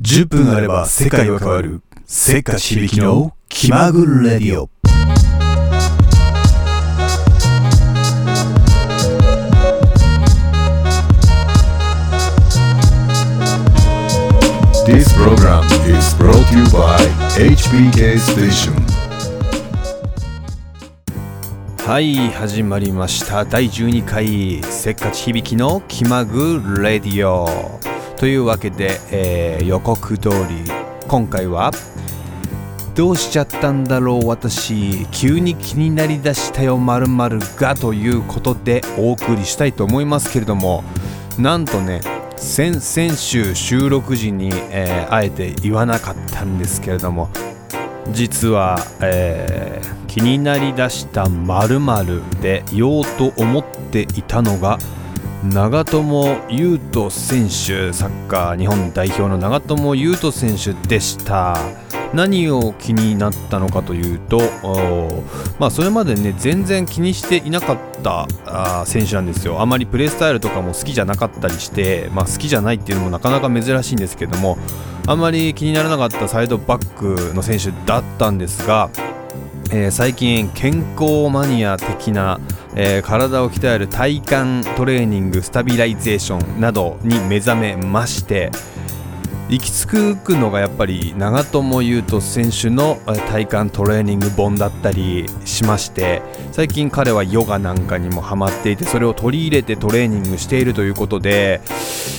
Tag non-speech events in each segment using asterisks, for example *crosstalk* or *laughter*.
10分あれば世界は変わる。せっかち響きの気まぐれディオ。This program is brought to you by HBK Station. はい始まりました。第12回せっかち響きの気まぐレディオというわけで、えー予告通り。今回はどうしちゃったんだろう私。急に気になりだしたよまるがということでお送りしたいと思いますけれども。なんとね先々週収録時に、えーあえて言わなかったんですけれども。実は、えー気になりだした〇〇で言おうと思っていたのが長友佑都選手サッカー日本代表の長友佑都選手でした。何を気になったのかというとまあそれまでね全然気にしていなかった選手なんですよ。あまりプレースタイルとかも好きじゃなかったりしてまあ好きじゃないっていうのもなかなか珍しいんですけどもあんまり気にならなかったサイドバックの選手だったんですがえー最近健康マニア的な、えー体を鍛える体幹トレーニングスタビライゼーションなどに目覚めまして行き着くのがやっぱり長友佑都選手の体幹トレーニング本だったりしまして最近彼はヨガなんかにもハマっていてそれを取り入れてトレーニングしているということで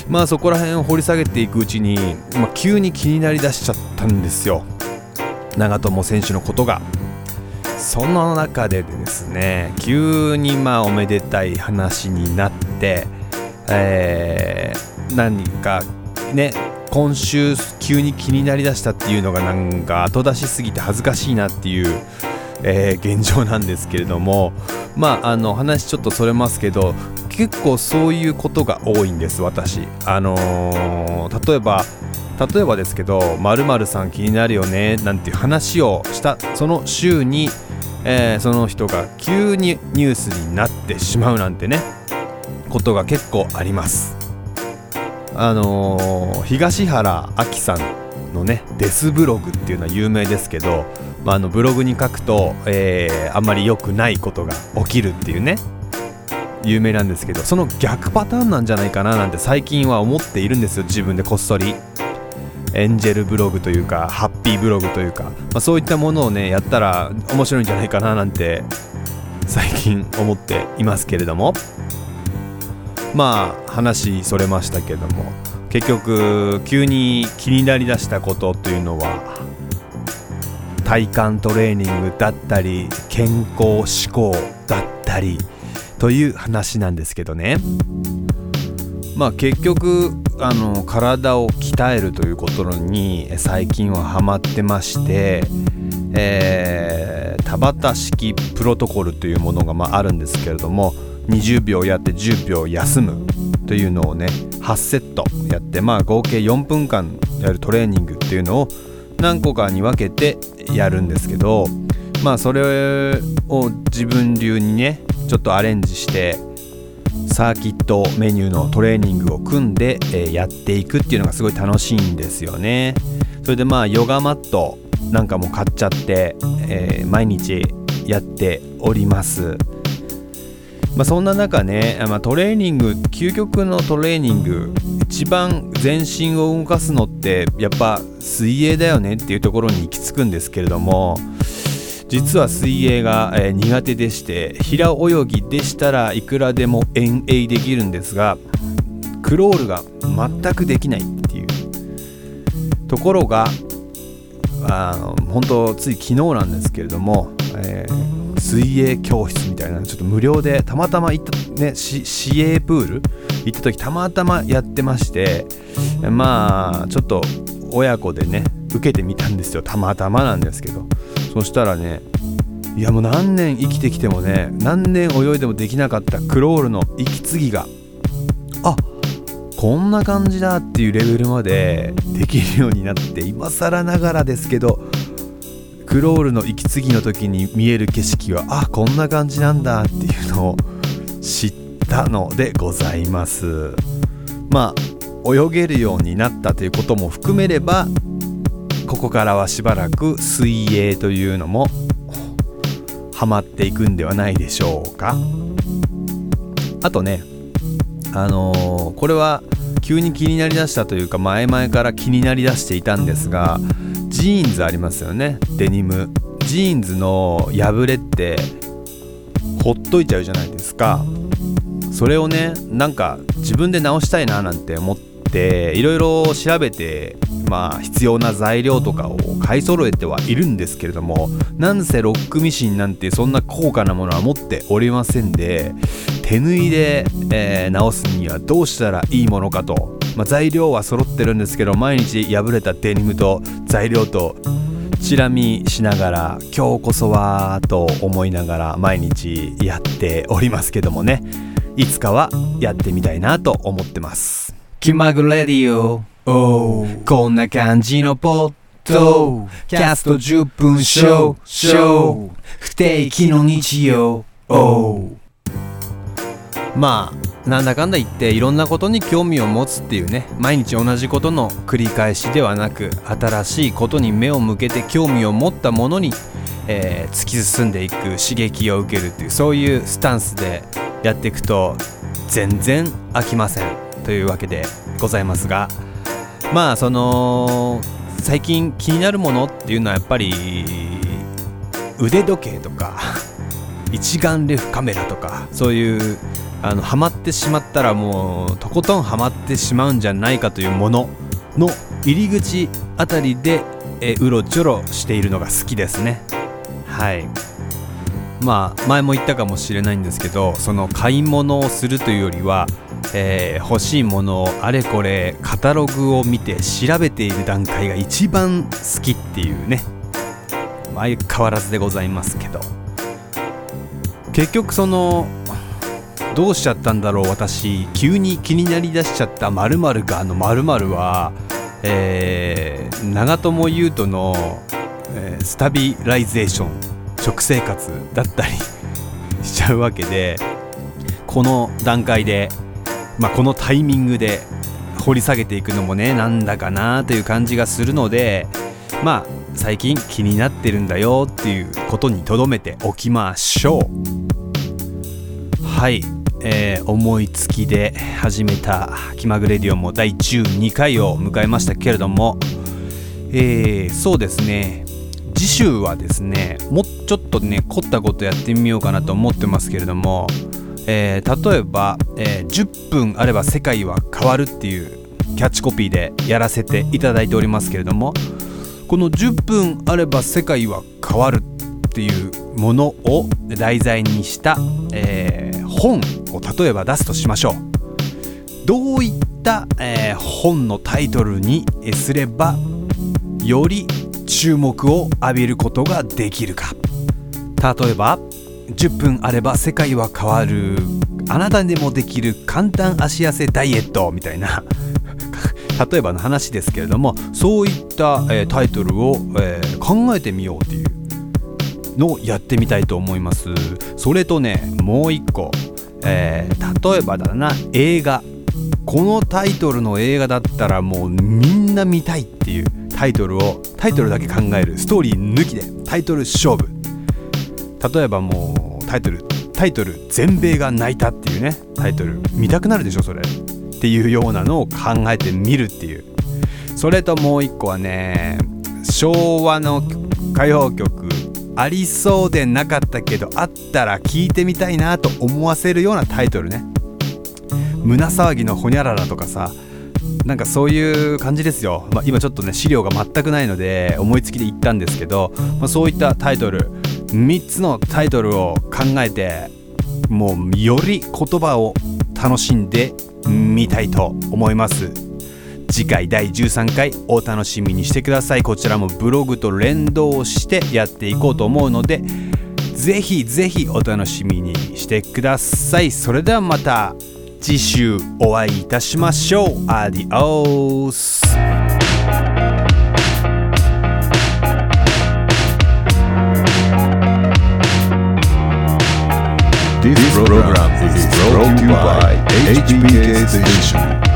まあそこら辺を掘り下げていくうちに、まあ、急に気になりだしちゃったんですよ長友選手のことが。その中でですね急にまあおめでたい話になって、えー何かね今週急に気になりだしたっていうのがなんか後出しすぎて恥ずかしいなっていう、えー現状なんですけれどもまああの話ちょっとそれますけど結構そういうことが多いんです私。あのー例えば例えばですけど「〇〇さん気になるよね」なんていう話をしたその週に、えーその人が急にニュースになってしまうなんてねことが結構あります。あのー東原亜希さんのねデスブログっていうのは有名ですけど、まあ、あのブログに書くと、えーあんまり良くないことが起きるっていうね有名なんですけどその逆パターンなんじゃないかななんて最近は思っているんですよ自分でこっそり。エンジェルブログというかハッピーブログというか、まあ、そういったものをねやったら面白いんじゃないかななんて最近思っていますけれども。まあ話それましたけども。結局急に気になりだしたことというのは体幹トレーニングだったり健康志向だったりという話なんですけどね。まあ結局あの体を鍛えるということに最近はハマってまして、えー、田畑式プロトコルというものがまああるんですけれども20秒やって10秒休むというのをね8セットやってまあ合計4分間やるトレーニングっていうのを何個かに分けてやるんですけどまあそれを自分流にねちょっとアレンジしてサーキットメニューのトレーニングを組んで、えやっていくっていうのがすごい楽しいんですよね。それでまあヨガマットなんかも買っちゃって、えー毎日やっております。まあ、そんな中ね、まあ、トレーニング究極のトレーニング一番全身を動かすのってやっぱ水泳だよねっていうところに行き着くんですけれども実は水泳が、えー苦手でして平泳ぎでしたらいくらでも遠泳できるんですがクロールが全くできないっていう。ところがあの本当つい昨日なんですけれども、えー水泳教室みたいなちょっと無料でたまたま行ったね市営プール行った時たまたまやってましてまあちょっと親子でね受けてみたんですよ。たまたまなんですけど。そしたらねいやもう何年生きてきてもね何年泳いでもできなかったクロールの息継ぎがあこんな感じだっていうレベルまでできるようになって今更ながらですけどクロールの息継ぎの時に見える景色はあこんな感じなんだっていうのを知ったのでございます。まあ泳げるようになったということも含めればここからはしばらく水泳というのもハマっていくんではないでしょうか。あとねあのー、これは急に気になりだしたというか前々から気になりだしていたんですがジーンズありますよね。デニム。ジーンズの破れってほっといちゃうじゃないですか。それをねなんか自分で直したいななんて思っていろいろ調べてまあ必要な材料とかを買い揃えてはいるんですけれどもなんせロックミシンなんてそんな高価なものは持っておりませんで手縫いで、えー、直すにはどうしたらいいものかと、まあ、材料は揃ってるんですけど毎日破れたデニムと材料とチラ見しながら今日こそはと思いながら毎日やっておりますけどもね。いつかはやってみたいなと思ってます。気まぐレディオこんな感じのポッドキャスト10分ショー。ショー。不定期の日曜。まあなんだかんだ言っていろんなことに興味を持つっていうね。毎日同じことの繰り返しではなく新しいことに目を向けて興味を持ったものに、えー、突き進んでいく刺激を受けるっていうそういうスタンスでやっていくと全然飽きませんというわけでございますがまあその最近気になるものっていうのはやっぱり腕時計とか *laughs* 一眼レフカメラとかそういうあのハマってしまったらもうとことんハマってしまうんじゃないかというものの入り口あたりでえうろちょろしているのが好きですね。はい。まあ前も言ったかもしれないんですけどその買い物をするというよりは、えー、欲しいものをあれこれカタログを見て調べている段階が一番好きっていうね。相変わらずでございますけど。結局そのどうしちゃったんだろう私。急に気になりだしちゃった〇〇があの〇〇は、えー、長友佑都の、えー、スタビライゼーション食生活だったり *laughs* しちゃうわけでこの段階で、まあ、このタイミングで掘り下げていくのもねなんだかなという感じがするのでまあ最近気になってるんだよっていうことにとどめておきましょう。はい。えー、思いつきで始めた「気まぐれディオ」も第12回を迎えましたけれども、えー、そうですね。次週はですねもうちょっとね凝ったことやってみようかなと思ってますけれども、えー、例えば、えー、10分あれば世界は変わるっていうキャッチコピーでやらせていただいておりますけれどもこの10分あれば世界は変わるっていうものを題材にした、えー、本を例えば出すとしましょう。どういった、えー、本のタイトルにすればより注目を浴びることができるか。例えば10分あれば世界は変わる。あなたでもできる簡単足痩せダイエットみたいな。*laughs* 例えばの話ですけれどもそういった、えー、タイトルを、えー、考えてみようというのをやってみたいと思います。それとねもう一個、えー、例えばだな映画。このタイトルの映画だったらもうみんな見たいっていうタイトルをタイトルだけ考える。ストーリー抜きで。タイトル勝負。例えばもうタイトルタイトル全米が泣いたっていうねタイトル見たくなるでしょそれ。っていうようなのを考えてみるっていう。それともう一個はね昭和の歌謡曲ありそうでなかったけどあったら聞いてみたいなと思わせるようなタイトルね。胸騒ぎのほにゃららとかさなんかそういう感じですよ、まあ、今ちょっとね資料が全くないので思いつきで言ったんですけど、まあ、そういったタイトル3つのタイトルを考えてもうより言葉を楽しんでみたいと思います。次回第13回お楽しみにしてください。こちらもブログと連動してやっていこうと思うのでぜひぜひお楽しみにしてください。それではまた次週お会いいたしましょう。アディオース。Program is brought to you by HBK Station.